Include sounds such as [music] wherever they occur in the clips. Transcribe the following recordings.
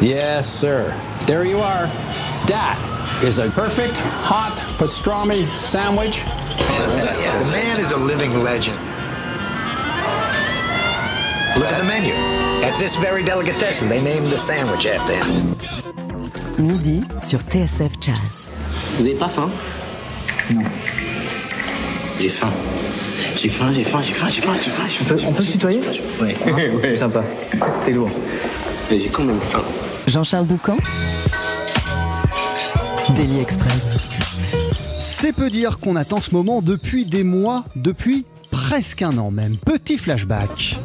Yes, sir. There you are. That is a perfect hot pastrami sandwich. The man is a living legend. Look at the menu. At this very delicatessen, they named the sandwich after him. Midi sur TSF Jazz. Vous avez pas faim Non. J'ai faim. J'ai faim, j'ai faim, j'ai faim, j'ai faim, j'ai faim. j'ai faim, j'ai On peut faim, se tutoyer Ouais. [laughs] ouais. Sympa. T'es lourd. Mais J'ai quand même faim. Jean-Charles Doucan Daily Express. C'est peu dire qu'on attend ce moment depuis des mois, depuis presque un an même. Petit flashback.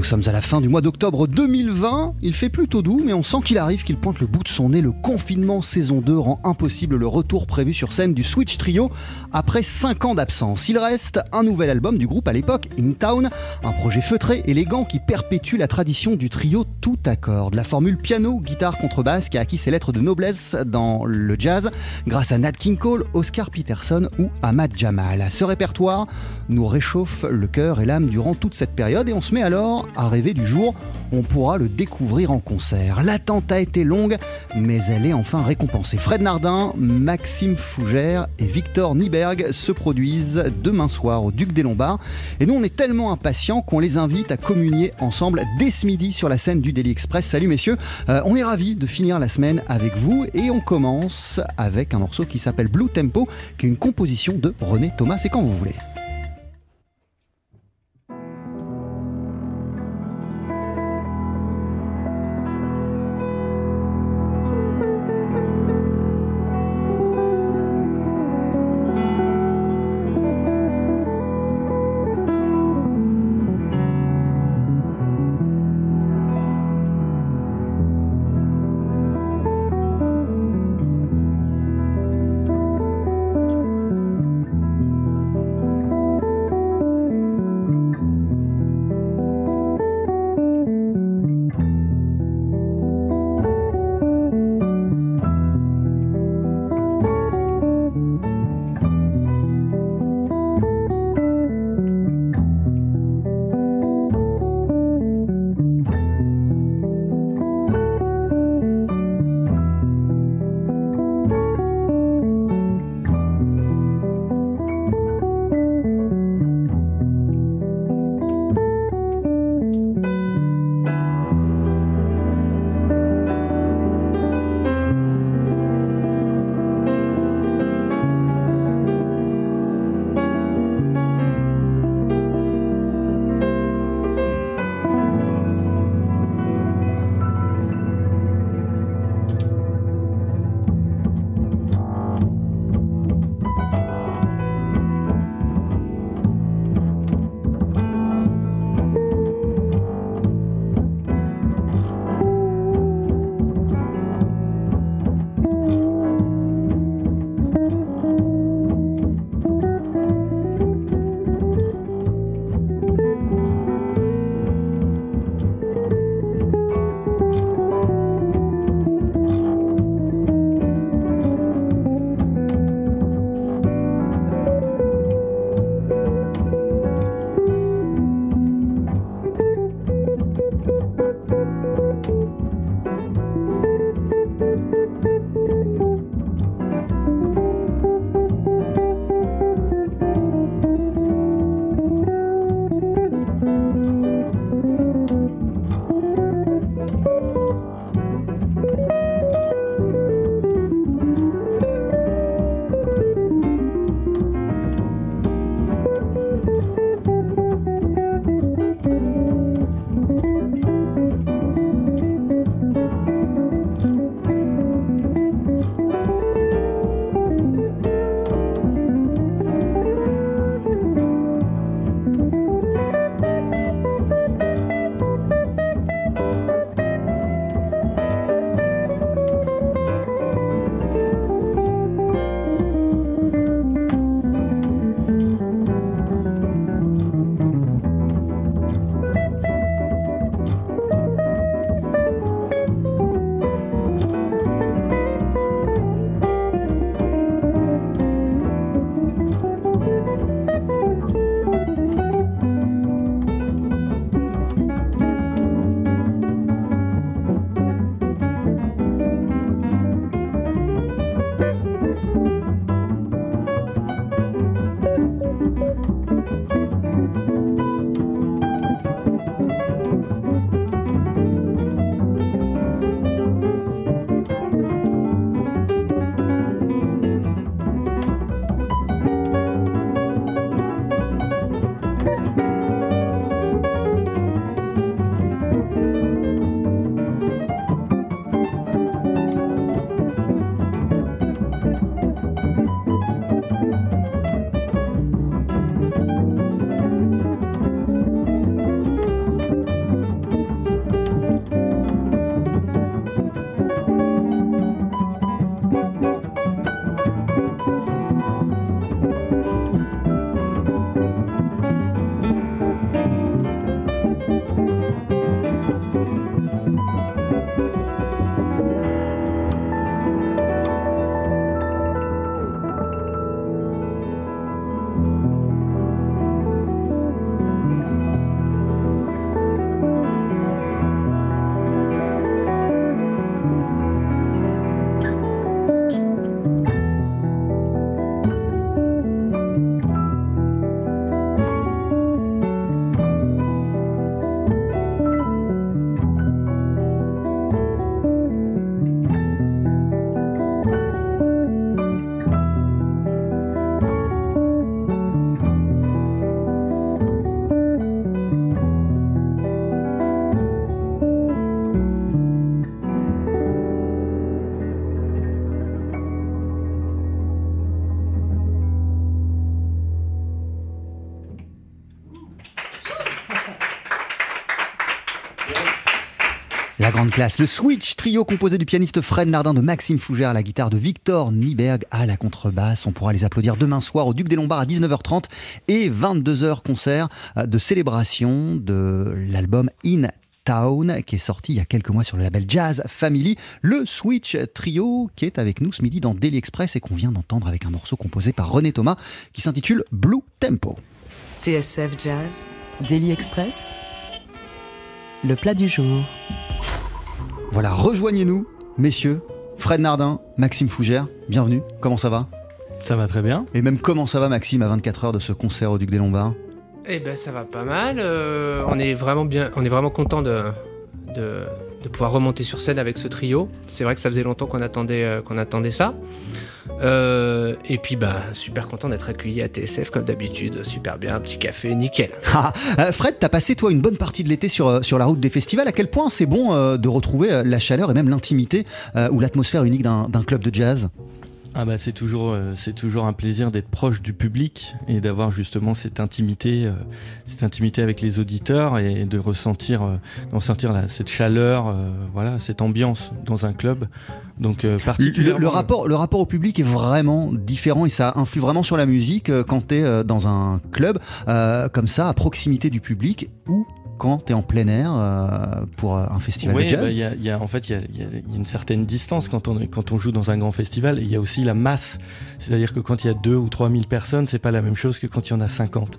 Nous sommes à la fin du mois d'octobre 2020. Il fait plutôt doux, mais on sent qu'il arrive qu'il pointe le bout de son nez. Le confinement saison 2 rend impossible le retour prévu sur scène du Switch Trio après 5 ans d'absence. Il reste un nouvel album du groupe à l'époque, In Town, un projet feutré, élégant qui perpétue la tradition du trio tout à cordes. La formule piano, guitare, contrebasse qui a acquis ses lettres de noblesse dans le jazz grâce à Nat King Cole, Oscar Peterson ou Ahmad Jamal. Ce répertoire nous réchauffe le cœur et l'âme durant toute cette période et on se met alors à rêver du jour on pourra le découvrir en concert. L'attente a été longue, mais elle est enfin récompensée. Fred Nardin, Maxime Fougère et Victor Nieberg se produisent demain soir au Duc des Lombards. Et nous, on est tellement impatients qu'on les invite à communier ensemble dès ce midi sur la scène du Daily Express. Salut messieurs, Euh, on est ravis de finir la semaine avec vous et on commence avec un morceau qui s'appelle Blue Tempo, qui est une composition de René Thomas. C'est quand vous voulez. Le Switch trio composé du pianiste Fred Nardin, de Maxime Fougère à la guitare, de Victor Nieberg à la contrebasse. On pourra les applaudir demain soir au Duc des Lombards à 19h30 et 22h concert euh, de célébration de l'album In Town qui est sorti il y a quelques mois sur le label Jazz Family. Le Switch Trio qui est avec nous ce midi dans Daily Express et qu'on vient d'entendre avec un morceau composé par René Thomas qui s'intitule Blue Tempo. TSF Jazz, Daily Express, le plat du jour. Voilà, rejoignez-nous, messieurs. Fred Nardin, Maxime Fougère, bienvenue. Comment ça va? Ça va très bien. Et même comment ça va, Maxime, à 24 heures de ce concert au Duc des Lombards? Eh ben, ça va pas mal. euh, on est vraiment bien, on est vraiment content de, de, de pouvoir remonter sur scène avec ce trio. C'est vrai que ça faisait longtemps qu'on attendait, euh, ça. Euh, et puis, bah, super content d'être accueilli à TSF comme d'habitude. Super bien, un petit café, nickel. [laughs] Ah, euh, Fred, t'as passé toi une bonne partie de l'été sur, sur la route des festivals. À quel point c'est bon de retrouver la chaleur et même l'intimité ou l'atmosphère unique d'un club de jazz? Ah bah c'est toujours, euh, c'est toujours un plaisir d'être proche du public et d'avoir justement cette intimité, euh, cette intimité avec les auditeurs et de ressentir, euh, de ressentir la- cette chaleur, voilà, cette ambiance dans un club. Donc le, rapport, le rapport au public est vraiment différent et ça influe vraiment sur la musique quand t'es euh, dans un club comme ça, à proximité du public ou quand t'es en plein air euh, pour euh, un festival Oui, de jazz. bah, y a- il y a- en fait, il y a, y une certaine distance quand on, est- quand on joue dans un grand festival. Et il y a aussi la masse. C'est-à-dire que quand il y a 2 ou 3 000 personnes, c'est pas la même chose que quand il y en a 50.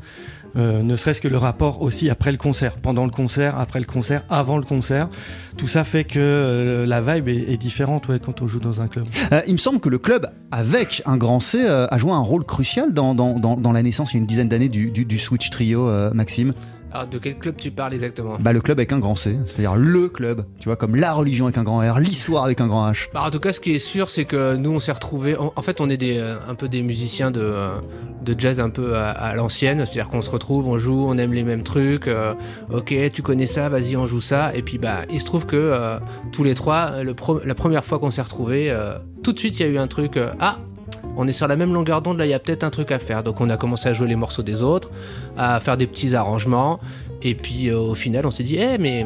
Euh, ne serait-ce que le rapport aussi après le concert, pendant le concert, après le concert, avant le concert. Tout ça fait que euh, la vibe est, est différente ouais, quand on joue dans un club. Euh, il me semble que le club, avec un grand C, a joué un rôle crucial dans, dans, dans, dans la naissance il y a une dizaine d'années du, du, du Switch Trio, Maxime. Alors, de quel club tu parles exactement? Bah, le club avec un grand C, c'est-à-dire le club, tu vois, comme la religion avec un grand R, l'histoire avec un grand H. Bah, en tout cas, ce qui est sûr, c'est que nous, on s'est retrouvés. En, en fait, on est des, euh, un peu des musiciens de, euh, de jazz un peu à, à l'ancienne. C'est-à-dire qu'on se retrouve, on joue, on aime les mêmes trucs. euh, ok, tu connais ça, vas-y, on joue ça. Et puis, bah, il se trouve que euh, tous les trois, le pro- la première fois qu'on s'est retrouvés, euh, tout de suite, il y a eu un truc. ah, on est sur la même longueur d'onde, là, il y a peut-être un truc à faire. Donc, on a commencé à jouer les morceaux des autres, à faire des petits arrangements. Et puis, euh, au final, on s'est dit, eh, mais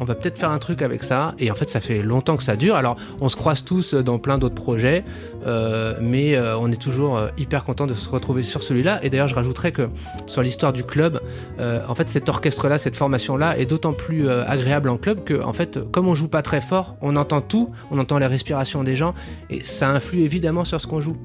on va peut-être faire un truc avec ça. Et en fait, ça fait longtemps que ça dure. Alors, on se croise tous dans plein d'autres projets, euh, mais euh, on est toujours euh, hyper content de se retrouver sur celui-là. Et d'ailleurs, je rajouterais que sur l'histoire du club, euh, en fait, cet orchestre-là, cette formation-là est d'autant plus euh, agréable en club que, en fait, comme on joue pas très fort, on entend tout, on entend les respirations des gens, et ça influe évidemment sur ce qu'on joue.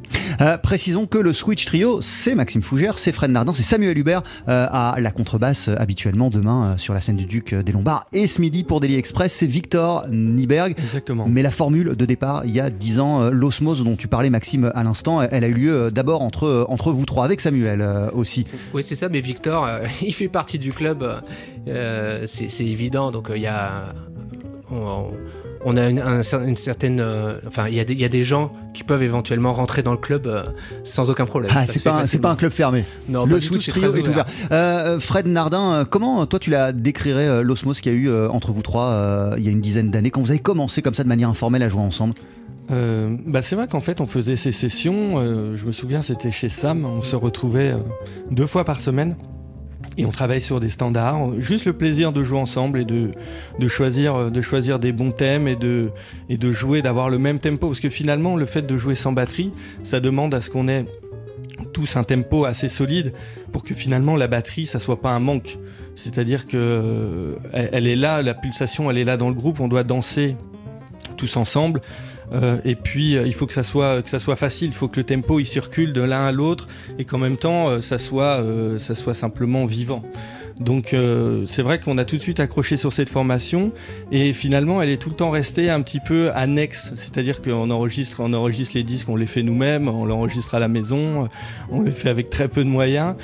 Euh, précisons que le Switch Trio, c'est Maxime Fougère, c'est Fred Nardin, c'est Samuel Hubert euh, à la contrebasse euh, habituellement demain euh, sur la scène du Duc euh, des Lombards. Et ce midi pour Daily Express, c'est Victor Nieberg. Exactement. Mais la formule de départ, il y a 10 ans, euh, l'osmose dont tu parlais Maxime à l'instant, elle a eu lieu euh, d'abord entre, euh, entre vous trois, avec Samuel euh, aussi. Oui, c'est ça, mais Victor, euh, [laughs] il fait partie du club, c'est évident. Donc, euh, il y a. On, on a une, un cer- une certaine. euh, enfin, il y, a des- il y a des gens qui peuvent éventuellement rentrer dans le club euh, sans aucun problème. Ah, c'est pas, un- pas club fermé. Non, le Switch est ouvert. Euh, Fred Nardin, comment toi tu la décrirais euh, l'osmose qu'il y a eu euh, entre vous trois euh, il y a une dizaine d'années quand vous avez commencé comme ça de manière informelle à jouer ensemble? Euh, bah c'est vrai qu'en fait on faisait ces sessions, euh, je me souviens c'était chez Sam, on se retrouvait euh, deux fois par semaine et on travaille sur des standards, juste le plaisir de jouer ensemble et de, choisir, euh, de choisir des bons thèmes et de, et de jouer, d'avoir le même tempo parce que finalement le fait de jouer sans batterie, ça demande à ce qu'on ait tous un tempo assez solide pour que finalement la batterie ça soit pas un manque. C'est-à-dire que euh, elle est là, la pulsation elle est là dans le groupe, on doit danser tous ensemble. Euh, et puis euh, il faut que ça soit facile, il faut que le tempo il circule de l'un à l'autre et qu'en même temps euh, ça soit ça soit simplement vivant. Donc c'est vrai qu'on a tout de suite accroché sur cette formation et finalement elle est tout le temps restée un petit peu annexe, c'est-à-dire qu'on enregistre on enregistre les disques, on les fait nous-mêmes, on l'enregistre à la maison, on les fait avec très peu de moyens.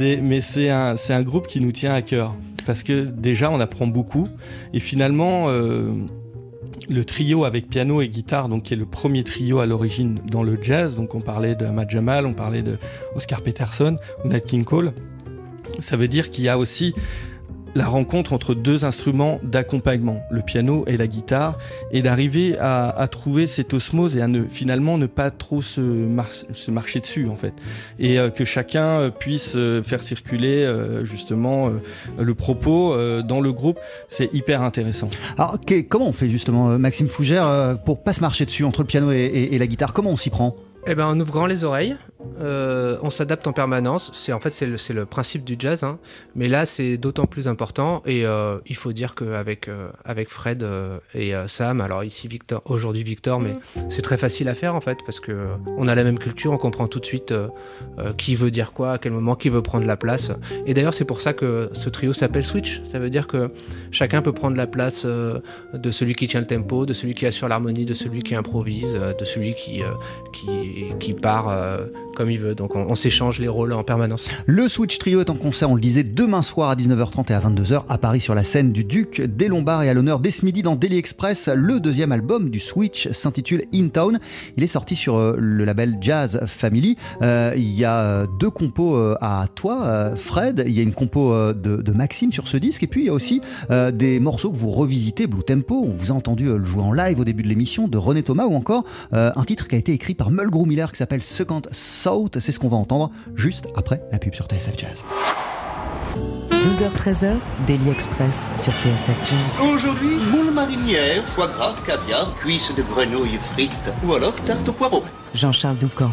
Mais c'est un un groupe qui nous tient à cœur parce que déjà on apprend beaucoup et finalement le trio avec piano et guitare, donc qui est le premier trio à l'origine dans le jazz. Donc on parlait de Ahmad Jamal, on parlait de Oscar Peterson ou Nat King Cole. Ça veut dire qu'il y a aussi la rencontre entre deux instruments d'accompagnement, le piano et la guitare, et d'arriver à, trouver cette osmose et à ne finalement ne pas trop se, se marcher dessus en fait, et euh, que chacun euh, puisse euh, faire circuler justement le propos dans le groupe, c'est hyper intéressant. Alors comment on fait justement, Maxime Fougère, pour pas se marcher dessus entre le piano et la guitare? Comment on s'y prend? Eh ben, en ouvrant les oreilles, euh, on s'adapte en permanence. C'est en fait c'est le, le, principe du jazz, hein. mais là c'est d'autant plus important. Et euh, il faut dire qu'avec euh, avec Fred et Sam, alors ici Victor, aujourd'hui Victor, mais c'est très facile à faire en fait parce que on a la même culture, on comprend tout de suite qui veut dire quoi, à quel moment, qui veut prendre la place. Et d'ailleurs c'est pour ça que ce trio s'appelle Switch. Ça veut dire que chacun peut prendre la place de celui qui tient le tempo, de celui qui assure l'harmonie, de celui qui improvise, de celui qui qui, qui part comme il veut. Donc on, s'échange les rôles en permanence. Le Switch Trio est en concert, on le disait, demain soir à 19h30 et à 22h à Paris sur la scène du Duc des Lombards et à l'honneur dès ce midi dans Daily Express. Le deuxième album du Switch s'intitule In Town. Il est sorti sur euh, le label Jazz Family. Euh, il y a euh, deux compos à toi, Fred. Il y a une compo de, Maxime sur ce disque. Et puis il y a aussi des morceaux que vous revisitez, Blue Tempo. On vous a entendu le jouer en live au début de l'émission de René Thomas ou encore un titre qui a été écrit par Mulgrew Miller qui s'appelle Second c'est ce qu'on va entendre juste après la pub sur TSF Jazz. 12h-13h, Daily Express sur TSF Jazz. Aujourd'hui, moule marinière, foie gras, caviar, cuisses de grenouille frites ou alors tarte au poireau. Jean-Charles Doucan.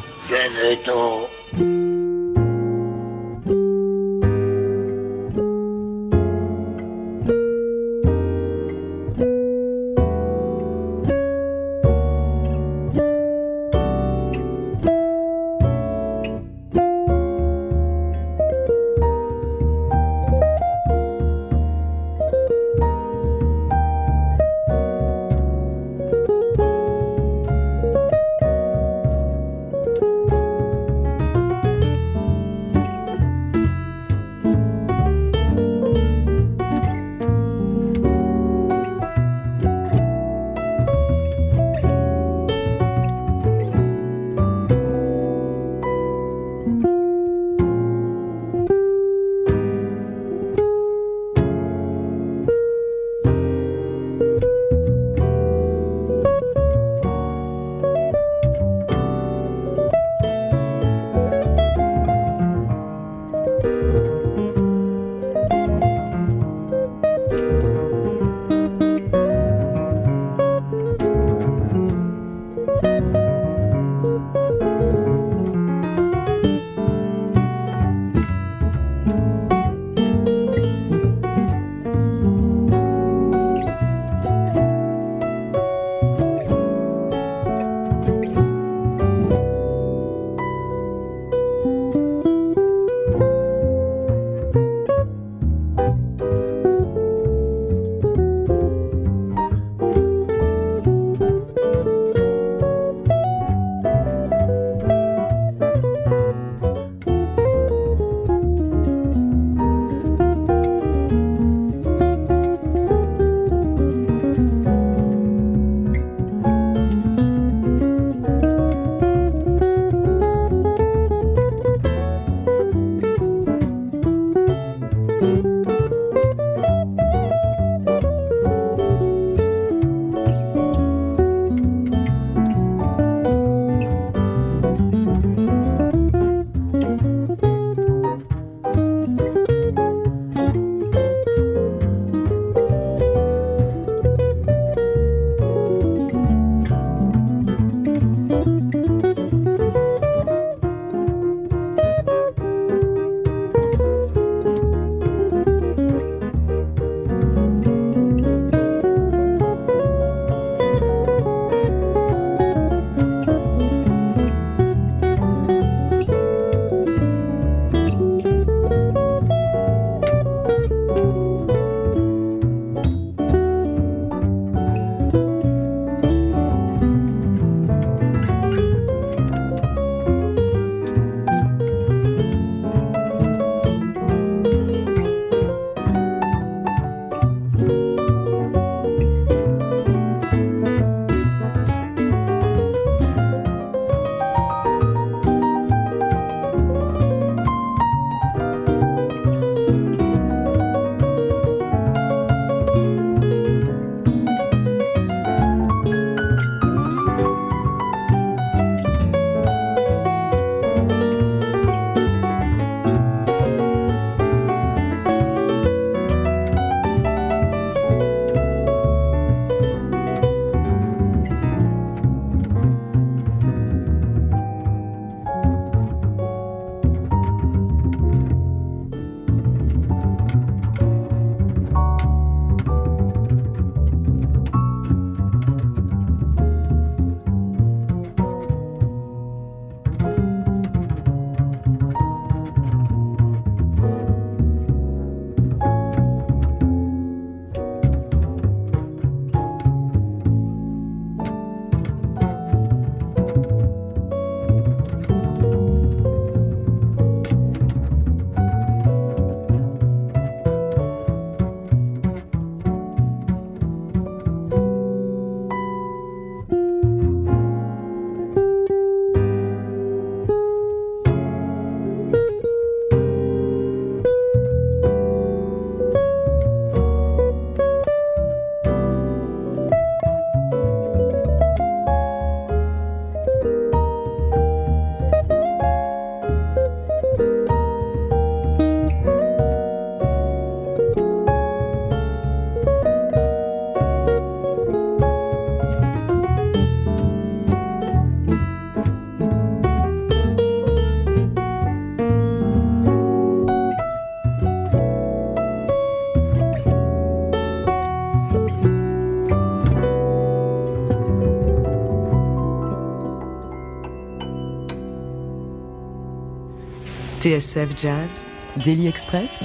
TSF Jazz, Daily Express,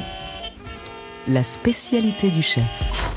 la spécialité du chef.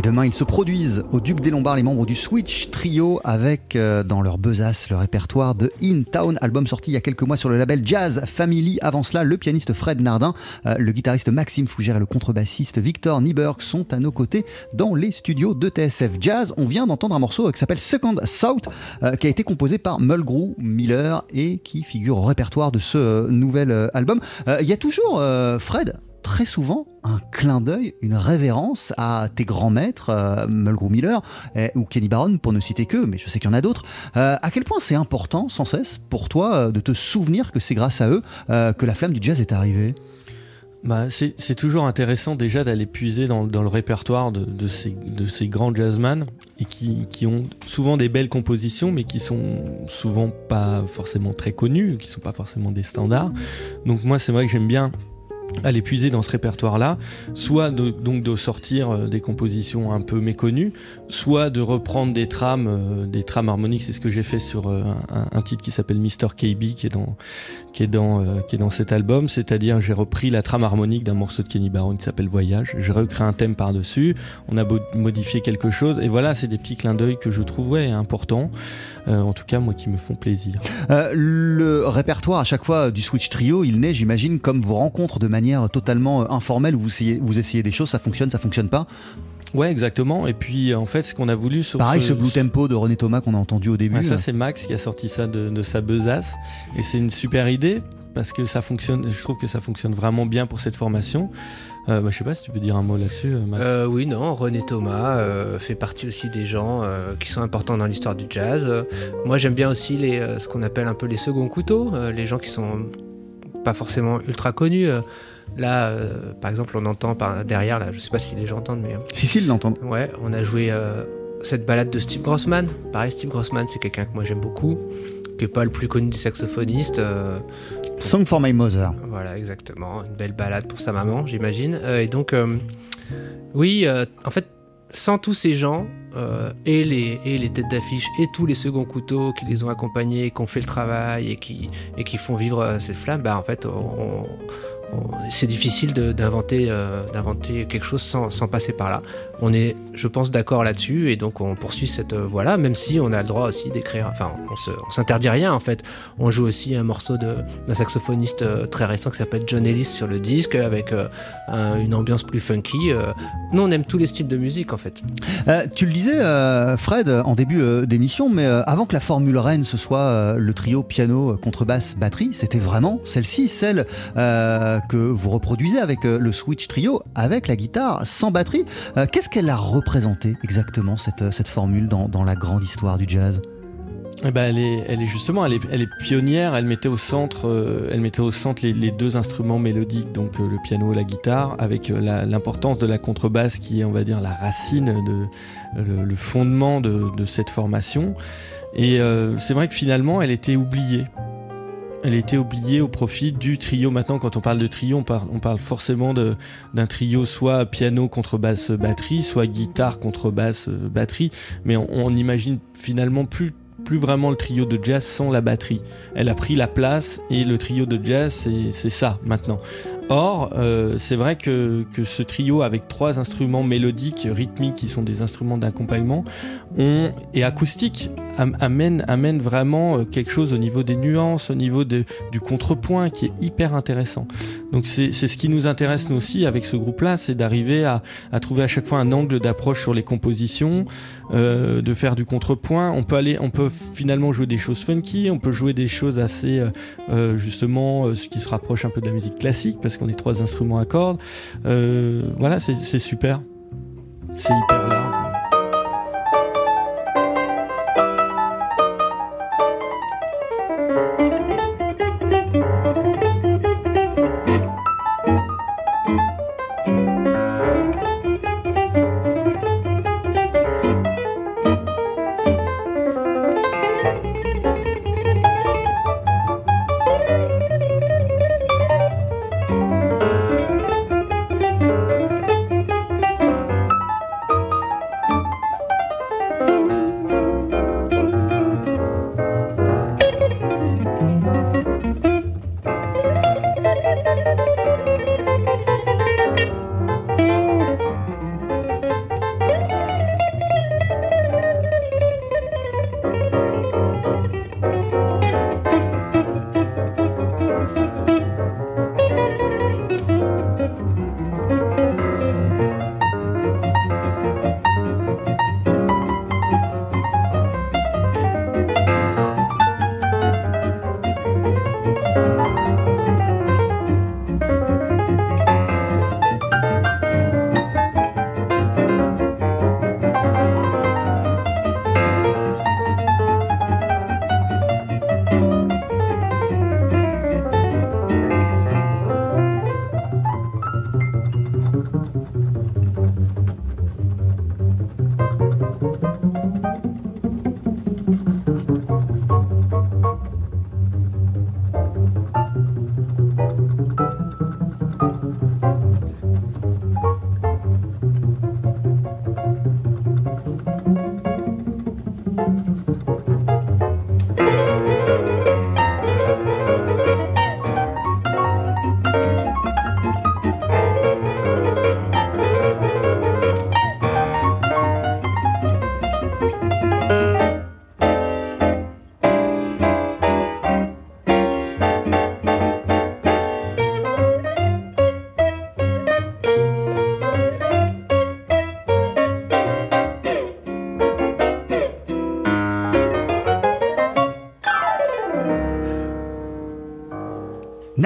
Et demain, ils se produisent au Duc des Lombards, les membres du Switch Trio, avec euh, dans leur besace le répertoire de In Town, album sorti il y a quelques mois sur le label Jazz Family. Avant cela, le pianiste Fred Nardin, euh, le guitariste Maxime Fougère et le contrebassiste Victor Nieberg sont à nos côtés dans les studios de TSF Jazz. On vient d'entendre un morceau qui s'appelle Second South, euh, qui a été composé par Mulgrew Miller et qui figure au répertoire de ce nouvel album. Il y a toujours, Fred, très souvent un clin d'œil, une révérence à tes grands maîtres, euh, Mulgrew Miller eh, ou Kenny Barron, pour ne citer que, mais je sais qu'il y en a d'autres. Euh, à quel point c'est important, sans cesse, pour toi, euh, de te souvenir que c'est grâce à eux que la flamme du jazz est arrivée? Bah, c'est toujours intéressant déjà d'aller puiser dans, le répertoire de, ces, grands jazzman et qui, qui, ont souvent des belles compositions mais qui sont souvent pas forcément très connues, qui sont pas forcément des standards. Donc moi c'est vrai que j'aime bien aller puiser dans ce répertoire-là, soit de, donc de sortir euh, des compositions un peu méconnues, soit de reprendre des trames, euh, des trames harmoniques. C'est ce que j'ai fait sur euh, un, titre qui s'appelle Mr. KB, qui est dans, qui est dans, qui est dans cet album. C'est-à-dire, j'ai repris la trame harmonique d'un morceau de Kenny Barron qui s'appelle Voyage. J'ai recréé un thème par-dessus. On a modifié quelque chose. Et voilà, c'est des petits clins d'œil que je trouvais importants. en tout cas, moi, qui me font plaisir. le répertoire, à chaque fois, du Switch Trio, il naît, j'imagine, comme vos rencontres de manière totalement euh, informelle où vous essayez, vous essayez des choses, ça fonctionne, ça fonctionne pas Ouais, exactement. Et puis, en fait, ce qu'on a voulu sur Pareil, ce, Blue Tempo de René Thomas qu'on a entendu au début. ça, c'est Max qui a sorti ça de, sa besace. Et c'est une super idée parce que ça fonctionne. Je trouve que ça fonctionne vraiment bien pour cette formation. Euh, bah, je sais pas si tu peux dire un mot là-dessus, euh, Max. Euh, oui, non, René Thomas fait partie aussi des gens qui sont importants dans l'histoire du jazz. moi, j'aime bien aussi les, ce qu'on appelle un peu les seconds couteaux, les gens qui sont pas forcément ultra connus. Là, euh, par exemple, on entend par derrière, là, je sais pas si les gens entendent, mais. Euh, si, si, ils l'entendent. Ouais, on a joué euh, cette balade de Steve Grossman. Pareil, Steve Grossman, c'est quelqu'un que moi j'aime beaucoup, qui est pas le plus connu des saxophonistes. Song for My Mother. Voilà, exactement. Une belle balade pour sa maman, j'imagine. et donc, oui, en fait, sans tous ces gens, et, les, et les têtes d'affiche, et tous les seconds couteaux qui les ont accompagnés, qui ont fait le travail et qui, et qui font vivre cette flamme, bah en fait, on, c'est difficile d'inventer euh, d'inventer quelque chose sans, passer par là. On est, je pense, d'accord là-dessus et donc on poursuit cette euh, voie-là, même si on a le droit aussi d'écrire. Enfin, on s'interdit rien en fait. On joue aussi un morceau d'un saxophoniste euh, très récent qui s'appelle John Ellis sur le disque avec une ambiance plus funky. nous, on aime tous les styles de musique en fait. tu le disais, Fred, en début d'émission, mais avant que la Formule Rennes ce soit le trio piano, contrebasse, batterie, c'était vraiment celle-ci, celle que vous reproduisez avec euh, le Switch Trio, avec la guitare, sans batterie. Euh, qu'est-ce qu'elle a représenté exactement, cette, euh, cette formule, dans, dans la grande histoire du jazz? Eh ben, elle, est, elle est justement, elle est, elle est pionnière. Elle mettait au centre, elle mettait au centre les, deux instruments mélodiques, donc le piano et la guitare, avec l'importance de la contrebasse qui est, on va dire, la racine, de, le, fondement de, de, cette formation. Et c'est vrai que finalement, elle était oubliée elle était oubliée au profit du trio. Maintenant, quand on parle de trio, on parle, forcément d'un trio soit piano, contrebasse, batterie, soit guitare, contrebasse, batterie. Mais on n'imagine finalement plus plus vraiment le trio de jazz sans la batterie. Elle a pris la place et le trio de jazz, c'est ça maintenant. Or, euh, c'est vrai que, que, ce trio avec trois instruments mélodiques, rythmiques, qui sont des instruments d'accompagnement, et acoustiques, amène, amène vraiment euh, quelque chose au niveau des nuances, au niveau de, du contrepoint qui est hyper intéressant. Donc c'est ce qui nous intéresse nous aussi avec ce groupe-là, c'est d'arriver à, à, trouver à chaque fois un angle d'approche sur les compositions, euh, de faire du contrepoint. On peut aller, on peut finalement jouer des choses funky, on peut jouer des choses assez justement ce qui se rapproche un peu de la musique classique parce qu'on est trois instruments à cordes. Euh, voilà, c'est super, c'est hyper large.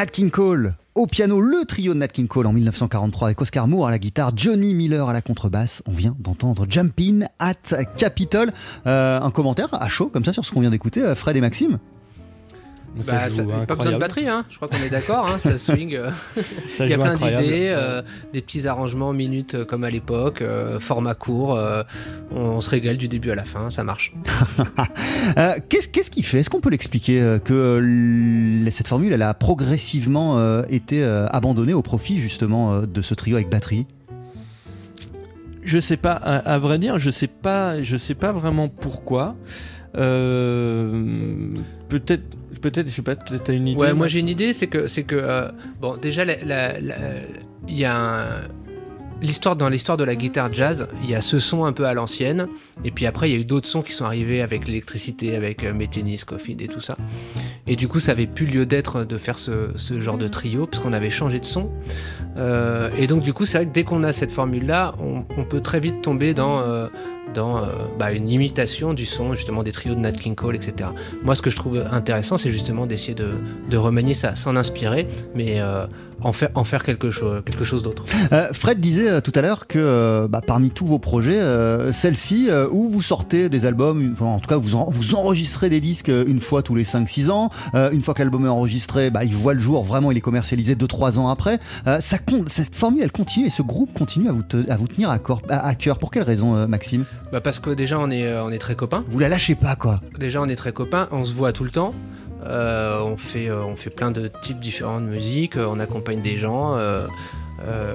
Nat King Cole au piano, le trio de Nat King Cole en 1943 avec Oscar Moore à la guitare, Johnny Miller à la contrebasse. On vient d'entendre Jumpin' at Capitol. Euh, un commentaire à chaud comme ça sur ce qu'on vient d'écouter, euh, Fred et Maxime? Bah, ça, pas besoin de batterie, hein. je crois qu'on est d'accord, hein. ça swing. Euh, [laughs] il y a plein d'idées, euh, des petits arrangements minutes euh, comme à l'époque, format court, on, se régale du début à la fin, ça marche. [laughs] Qu'est-ce qui fait? Est-ce qu'on peut l'expliquer que cette formule elle a progressivement été abandonnée au profit justement de ce trio avec batterie? Je sais pas, à, vrai dire, je sais pas, je sais pas vraiment pourquoi. Euh, peut-être, peut-être, je sais pas, peut-être as une idée. Ouais, moi j'ai une idée, c'est que, c'est que, euh, bon, déjà, il y a l'histoire dans l'histoire de la guitare jazz, il y a ce son un peu à l'ancienne, et puis après il y a eu d'autres sons qui sont arrivés avec l'électricité, avec euh, Méténis, Coffin et tout ça. Et du coup, ça avait plus lieu d'être de faire ce, ce, genre de trio, parce qu'on avait changé de son. Euh, et donc, du coup, c'est vrai que dès qu'on a cette formule-là, on, on, peut très vite tomber dans dans euh, bah, une imitation du son justement des trios de Nat King Cole, etc. Moi, ce que je trouve intéressant, c'est justement d'essayer de, remanier ça, s'en inspirer, mais euh, en, faire, quelque chose, d'autre. Euh, Fred disait tout à l'heure que bah, parmi tous vos projets, celle-ci, où vous sortez des albums, en tout cas vous, enregistrez des disques une fois tous les 5-6 ans, une fois que l'album est enregistré, bah, il voit le jour, vraiment il est commercialisé 2-3 ans après. cette formule, elle continue et ce groupe continue à vous, tenir à, à, à cœur. Pour quelle raison, Maxime? Bah parce que déjà on est, euh, on est très copains. Vous la lâchez pas quoi Déjà on est très copains, on se voit tout le temps. Euh, on, fait, euh, on fait plein de types différents de musique, on accompagne des gens.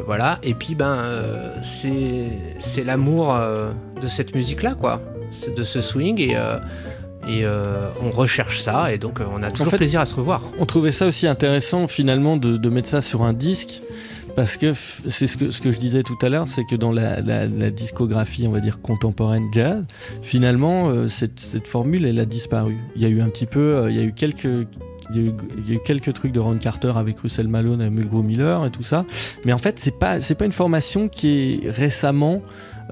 voilà. Et puis ben c'est l'amour de cette musique là quoi. De ce swing et et on recherche ça et donc on a toujours plaisir à se revoir. On trouvait ça aussi intéressant finalement de, de mettre ça sur un disque parce que c'est ce que, ce que je disais tout à l'heure, c'est que dans la, discographie, on va dire contemporaine jazz, finalement, euh, cette, cette, formule, elle a disparu. Il y a eu un petit peu, euh, il y a eu quelques il y, a eu, quelques trucs de Ron Carter avec Russell Malone et Mulgrew Miller et tout ça. Mais en fait, c'est pas, c'est pas une formation qui est récemment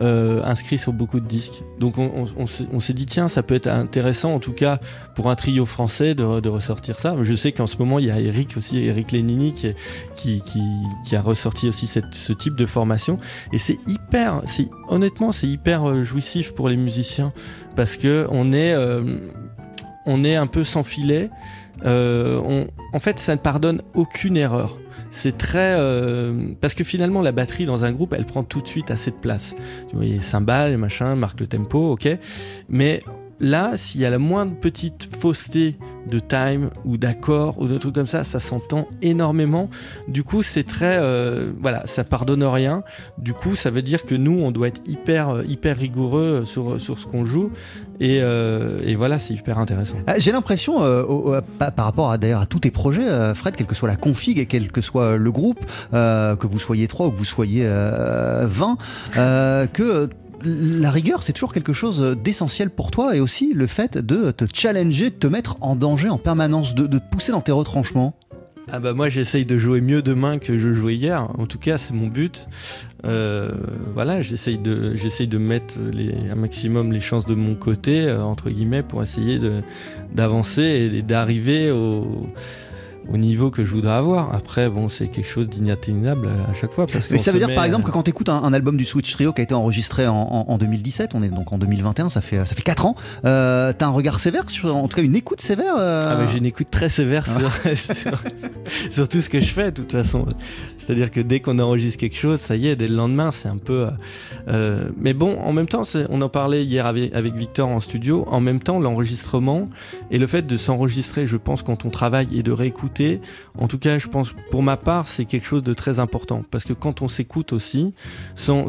euh, inscrit sur beaucoup de disques. Donc on, s'est dit tiens ça peut être intéressant en tout cas pour un trio français de, ressortir ça. Je sais qu'en ce moment il y a Eric aussi, Eric Lenini qui, a ressorti aussi ce type de formation et c'est hyper, honnêtement c'est hyper euh, jouissif pour les musiciens parce que on est, euh, un peu sans filet. en fait ça ne pardonne aucune erreur c'est très euh, parce que finalement la batterie dans un groupe elle prend tout de suite assez de place. Tu vois les cymbales les machins marquent le tempo ok. Mais là s'il y a la moindre petite fausseté de time ou d'accord ou de trucs comme ça, ça s'entend énormément. Du coup, c'est très, euh, voilà, ça pardonne rien. Du coup, ça veut dire que nous, on doit être hyper, euh, hyper rigoureux sur, sur ce qu'on joue. Et, euh, et voilà, c'est hyper intéressant. Ah, j'ai l'impression, par rapport à, d'ailleurs à tous tes projets, Fred, quelle que soit la config et quel que soit le groupe, que vous soyez 3 ou que vous soyez 20, que la rigueur, c'est toujours quelque chose d'essentiel pour toi et aussi le fait de te challenger, de te mettre en danger en permanence, de, te pousser dans tes retranchements. Ah bah moi j'essaye de jouer mieux demain que je jouais hier. En tout cas c'est mon but. Euh, voilà, j'essaye de mettre les, un maximum les chances de mon côté euh, entre guillemets pour essayer d'avancer et d'arriver au au niveau que je voudrais avoir. Après, bon, c'est quelque chose d'inatteignable à chaque fois. Parce Mais ça veut dire, par exemple, que quand tu écoutes un, album du Switch Trio qui a été enregistré en, 2017, on est donc en 2021, ça fait, ça fait 4 ans, euh, t'as un regard sévère, sur, en tout cas une écoute sévère euh ah, J'ai une écoute très sévère ah. [laughs] sur, tout ce que je fais, de toute façon. C'est-à-dire que dès qu'on enregistre quelque chose, ça y est, dès le lendemain, c'est un peu. Euh, euh, mais bon, en même temps, on en parlait hier avec, avec Victor en studio, en même temps, l'enregistrement et le fait de s'enregistrer, je pense, quand on travaille et de réécouter en tout cas, je pense, pour ma part, c'est quelque chose de très important. Parce que quand on s'écoute aussi, sans,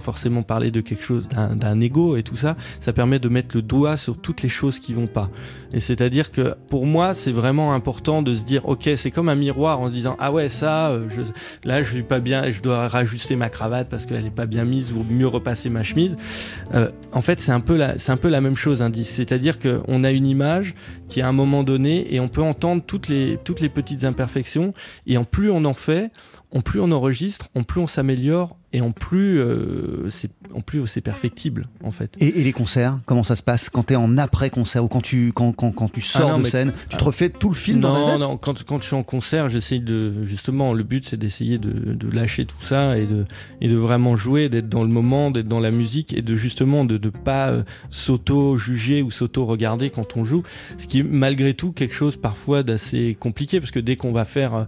forcément parler de quelque chose, d'un ego et tout ça, ça permet de mettre le doigt sur toutes les choses qui vont pas. Et c'est-à-dire que pour moi, c'est vraiment important de se dire, ok, c'est comme un miroir en se disant, ah ouais, ça, euh, là, je suis pas bien, je dois rajuster ma cravate parce qu'elle n'est pas bien mise ou mieux repasser ma chemise. Euh, en fait, c'est un peu la, même chose, indice. C'est-à-dire qu'on a une image qui, à un moment donné, et on peut entendre toutes les, toutes les petites imperfections. Et en plus on en fait, en plus on enregistre, en plus on s'améliore et en plus euh, c'est en plus c'est perfectible en fait. Et, et les concerts, comment ça se passe quand tu es en après-concert ou quand tu, quand, quand, quand tu sors Ah non, de scène Tu te refais tout le film dans ta non, tête? non, quand, quand je suis en concert, j'essaye de. Justement, le but, c'est d'essayer de, de lâcher tout ça et de, et de vraiment jouer, d'être dans le moment, d'être dans la musique et de justement de ne pas euh, s'auto-juger ou s'auto-regarder quand on joue. Ce qui est malgré tout quelque chose parfois d'assez compliqué parce que dès qu'on va faire euh,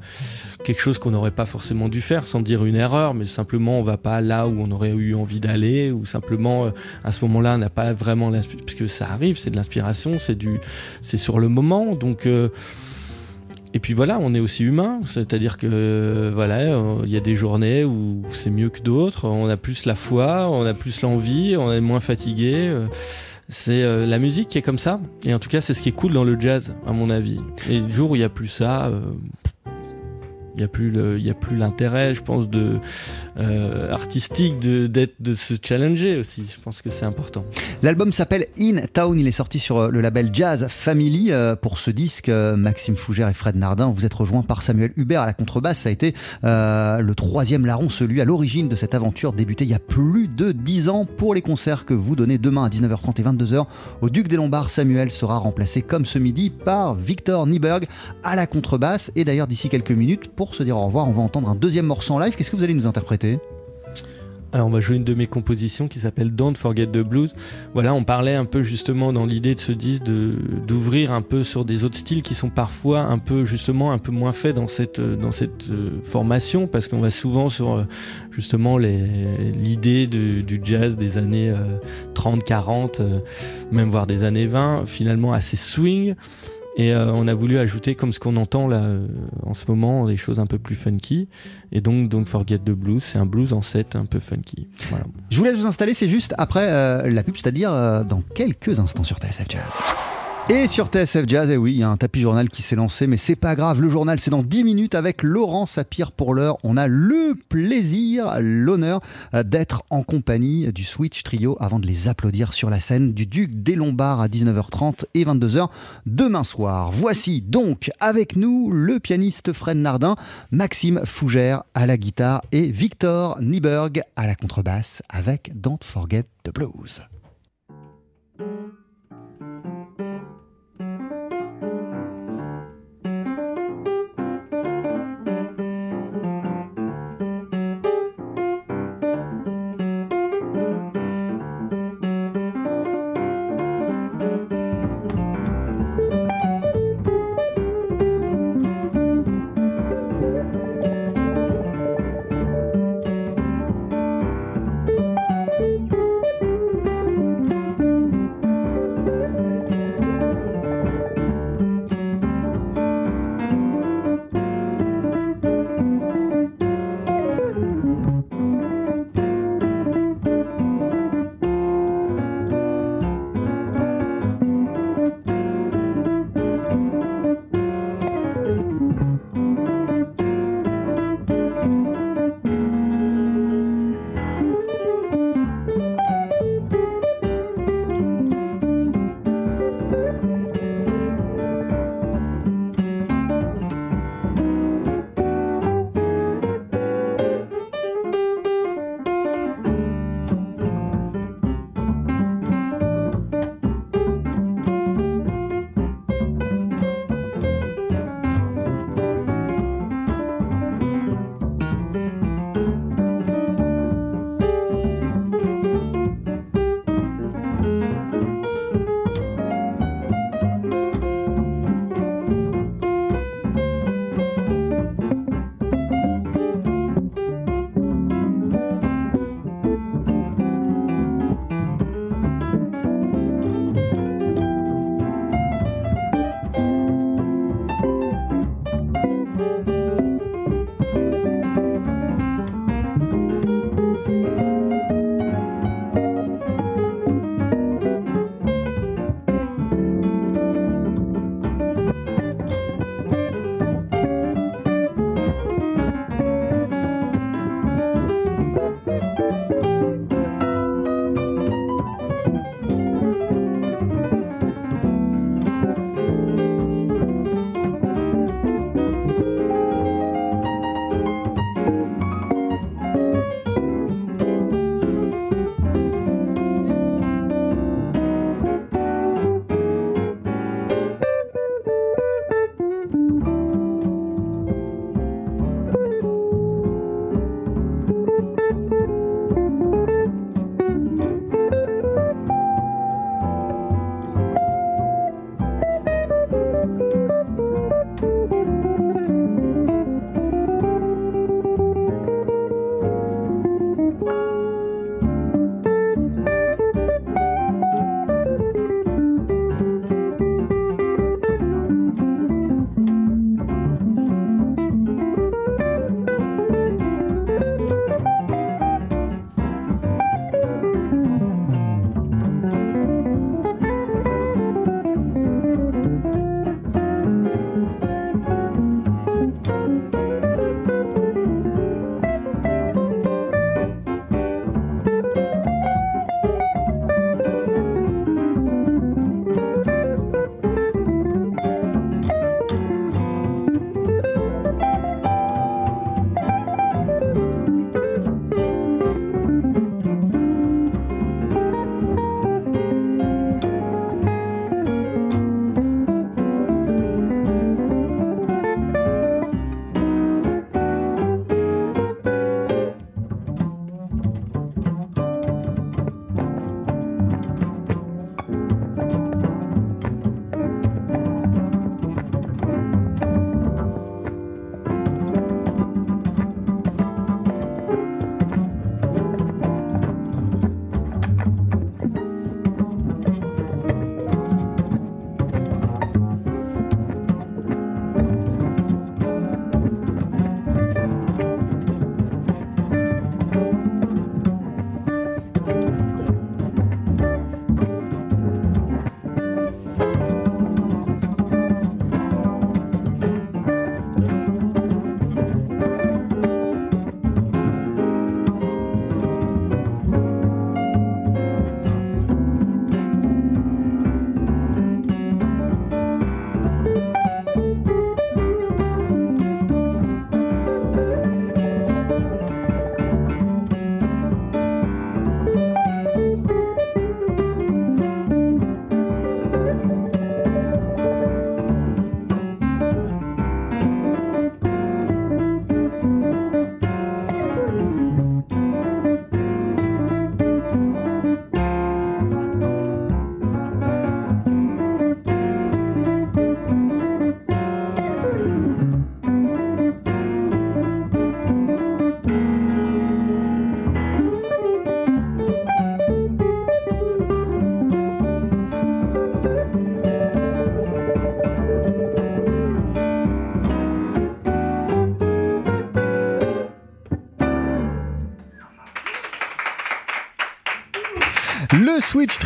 quelque chose qu'on n'aurait pas forcément dû faire, sans dire une erreur, mais simplement on va pas là où on aurait eu envie d'aller ou simplement euh, à ce moment-là on n'a pas vraiment l'inspiration. Parce que ça arrive, c'est de l'inspiration, c'est du, c'est sur le moment. Donc. euh, et puis voilà, on est aussi humain, c'est-à-dire que euh, voilà, il y a des journées où c'est mieux que d'autres, on a plus la foi, on a plus l'envie, on est moins fatigué. c'est la musique qui est comme ça, et en tout cas c'est ce qui est cool dans le jazz, à mon avis. Et le jour où il n'y a plus ça, il n'y a plus l'intérêt, je pense, euh, artistique de se challenger aussi. Je pense que c'est important. L'album s'appelle In Town, il est sorti sur euh, le label Jazz Family. Euh, Pour ce disque, Maxime Fougère et Fred Nardin, vous êtes rejoints par Samuel Hubert à la contrebasse. Ça a été le troisième larron, celui à l'origine de cette aventure débutée il y a plus de 10 ans. Pour les concerts que vous donnez demain à 19h30 et 22h au Duc des Lombards, Samuel sera remplacé comme ce midi par Victor Nieberg à la contrebasse. Et d'ailleurs, d'ici quelques minutes, pour se dire au revoir, on va entendre un deuxième morceau en live. Qu'est-ce que vous allez nous interpréter? Alors on va jouer une de mes compositions qui s'appelle Don't Forget the Blues. Voilà, on parlait un peu justement dans l'idée de ce disque d'ouvrir un peu sur des autres styles qui sont parfois un peu justement un peu moins faits dans cette euh, dans cette euh, formation parce qu'on va souvent sur euh, justement l'idée du jazz des années euh, 30, 40, euh, même voire des années 20, finalement assez swing. Et euh, on a voulu ajouter, comme ce qu'on entend là euh, en ce moment, des choses un peu plus funky. Et donc, Don't Forget the Blues, c'est un blues en 7 un peu funky. Je vous laisse vous installer, c'est juste après euh, la pub, c'est-à-dire dans quelques instants sur TSF Jazz. Et sur TSF Jazz, eh oui, il y a un tapis journal qui s'est lancé, mais c'est pas grave, le journal c'est dans 10 minutes avec Laurent Sapir pour l'heure. On a le plaisir, l'honneur euh, d'être en compagnie du Switch Trio avant de les applaudir sur la scène du Duc des Lombards à 19h30 et 22h demain soir. Voici donc avec nous le pianiste Fred Nardin, Maxime Fougère à la guitare et Victor Nieberg à la contrebasse avec Don't Forget the Blues.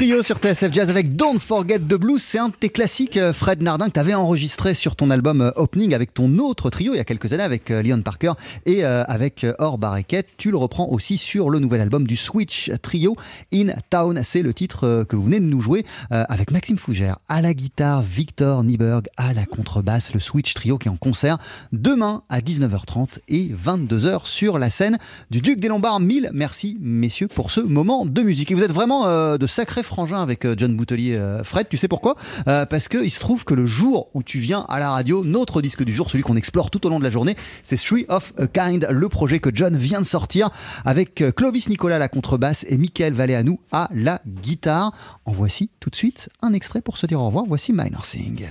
Trio sur TSF Jazz avec Don't Forget the Blues, c'est un de tes classiques, euh, Fred Nardin, que tu avais enregistré sur ton album euh, Opening avec ton autre trio il y a quelques années avec euh, Leon Parker et avec Or Barricade. Tu le reprends aussi sur le nouvel album du Switch Trio, In Town. C'est le titre que vous venez de nous jouer avec Maxime Fougère à la guitare, Victor Nieberg à la contrebasse. Le Switch Trio qui est en concert demain à 19h30 et 22h sur la scène du Duc des Lombards. Mille merci, messieurs, pour ce moment de musique. Et vous êtes vraiment de sacrés frangins avec euh, John Boutelier. Euh, Fred, tu sais pourquoi? Euh, Parce qu'il se trouve que le jour où tu viens à la radio, notre disque du jour, celui qu'on explore tout au long de la journée, c'est Three of a Kind, le projet que John vient de sortir avec Clovis Nicolas à la contrebasse et Michael Valéanou à la guitare. En voici tout de suite un extrait pour se dire au revoir. Voici Minor Sing.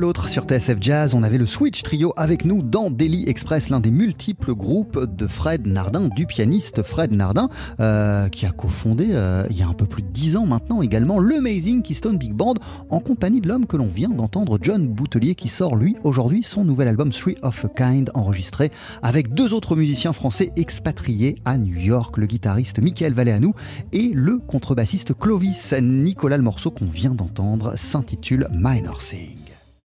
L'autre sur TSF Jazz, on avait le Switch Trio avec nous dans Daily Express, l'un des multiples groupes de Fred Nardin, du pianiste Fred Nardin, euh, qui a cofondé euh, il y a un peu plus de dix ans maintenant également l'Amazing Keystone Big Band en compagnie de l'homme que l'on vient d'entendre, John Boutelier, qui sort lui aujourd'hui son nouvel album Three of a Kind, enregistré avec deux autres musiciens français expatriés à New York, le guitariste Michael Valéanou et le contrebassiste Clovis Nicolas. Le morceau qu'on vient d'entendre s'intitule Minor Sing.